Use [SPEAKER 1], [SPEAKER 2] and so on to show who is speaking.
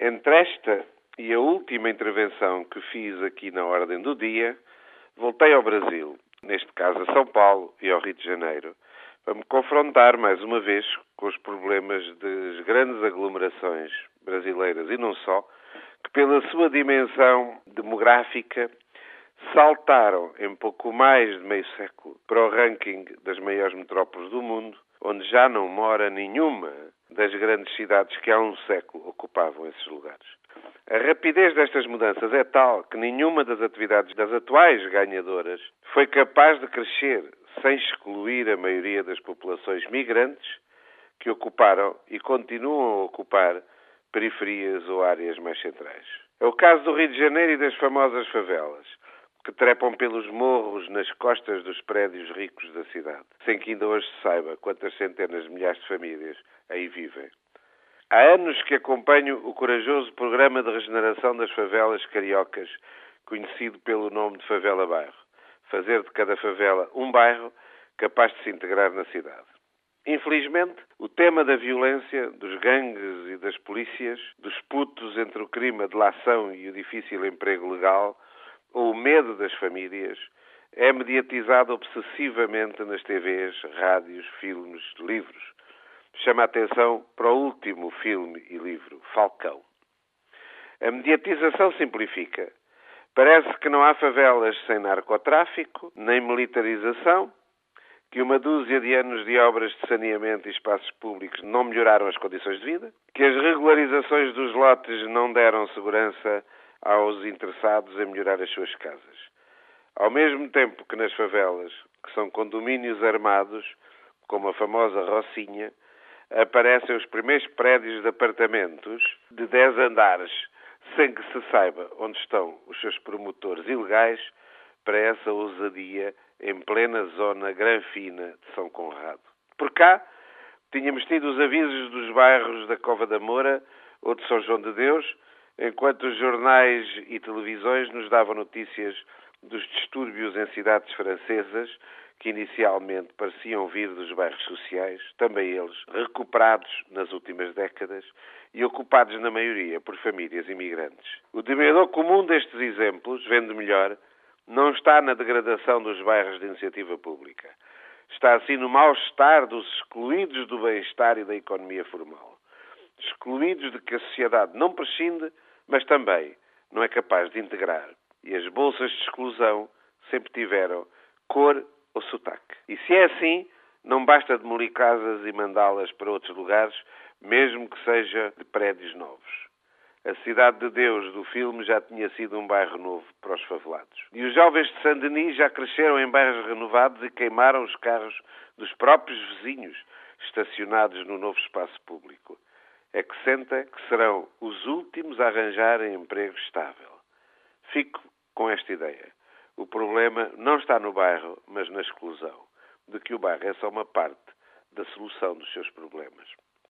[SPEAKER 1] Entre esta e a última intervenção que fiz aqui na ordem do dia, voltei ao Brasil, neste caso a São Paulo e ao Rio de Janeiro, para me confrontar mais uma vez com os problemas das grandes aglomerações brasileiras e não só, que pela sua dimensão demográfica saltaram em pouco mais de meio século para o ranking das maiores metrópoles do mundo, onde já não mora nenhuma das grandes cidades que há um século ocupavam esses lugares. A rapidez destas mudanças é tal que nenhuma das atividades das atuais ganhadoras foi capaz de crescer sem excluir a maioria das populações migrantes que ocuparam e continuam a ocupar periferias ou áreas mais centrais. É o caso do Rio de Janeiro e das famosas favelas, que trepam pelos morros nas costas dos prédios ricos da cidade, sem que ainda hoje se saiba quantas centenas de milhares de famílias aí vivem. Há anos que acompanho o corajoso programa de regeneração das favelas cariocas, conhecido pelo nome de Favela Bairro. Fazer de cada favela um bairro capaz de se integrar na cidade. Infelizmente, o tema da violência, dos gangues e das polícias, dos putos entre o crime, a delação e o difícil emprego legal, ou o medo das famílias, é mediatizado obsessivamente nas TVs, rádios, filmes, livros. Chama a atenção para o último filme e livro, Falcão. A mediatização simplifica. Parece que não há favelas sem narcotráfico, nem militarização, que uma dúzia de anos de obras de saneamento e espaços públicos não melhoraram as condições de vida, que as regularizações dos lotes não deram segurança aos interessados em melhorar as suas casas. Ao mesmo tempo que nas favelas, que são condomínios armados, como a famosa Rocinha, aparecem os primeiros prédios de apartamentos de 10 andares, sem que se saiba onde estão os seus promotores ilegais para essa ousadia em plena zona granfina de São Conrado. Por cá, tínhamos tido os avisos dos bairros da Cova da Moura ou de São João de Deus, enquanto os jornais e televisões nos davam notícias dos distúrbios em cidades francesas que inicialmente pareciam vir dos bairros sociais, também eles recuperados nas últimas décadas e ocupados na maioria por famílias imigrantes. O denominador comum destes exemplos, vendo melhor, não está na degradação dos bairros de iniciativa pública. Está assim no mal-estar dos excluídos do bem-estar e da economia formal. Excluídos de que a sociedade não prescinde, mas também não é capaz de integrar. E as bolsas de exclusão sempre tiveram cor ou sotaque. E se é assim, não basta demolir casas e mandá-las para outros lugares, mesmo que seja de prédios novos. A Cidade de Deus do filme já tinha sido um bairro novo para os favelados. E os jovens de Saint-Denis já cresceram em bairros renovados e queimaram os carros dos próprios vizinhos estacionados no novo espaço público. É que senta que serão os últimos a arranjarem emprego estável. Fico com esta ideia. O problema não está no bairro, mas na exclusão, de que o bairro é só uma parte da solução dos seus problemas.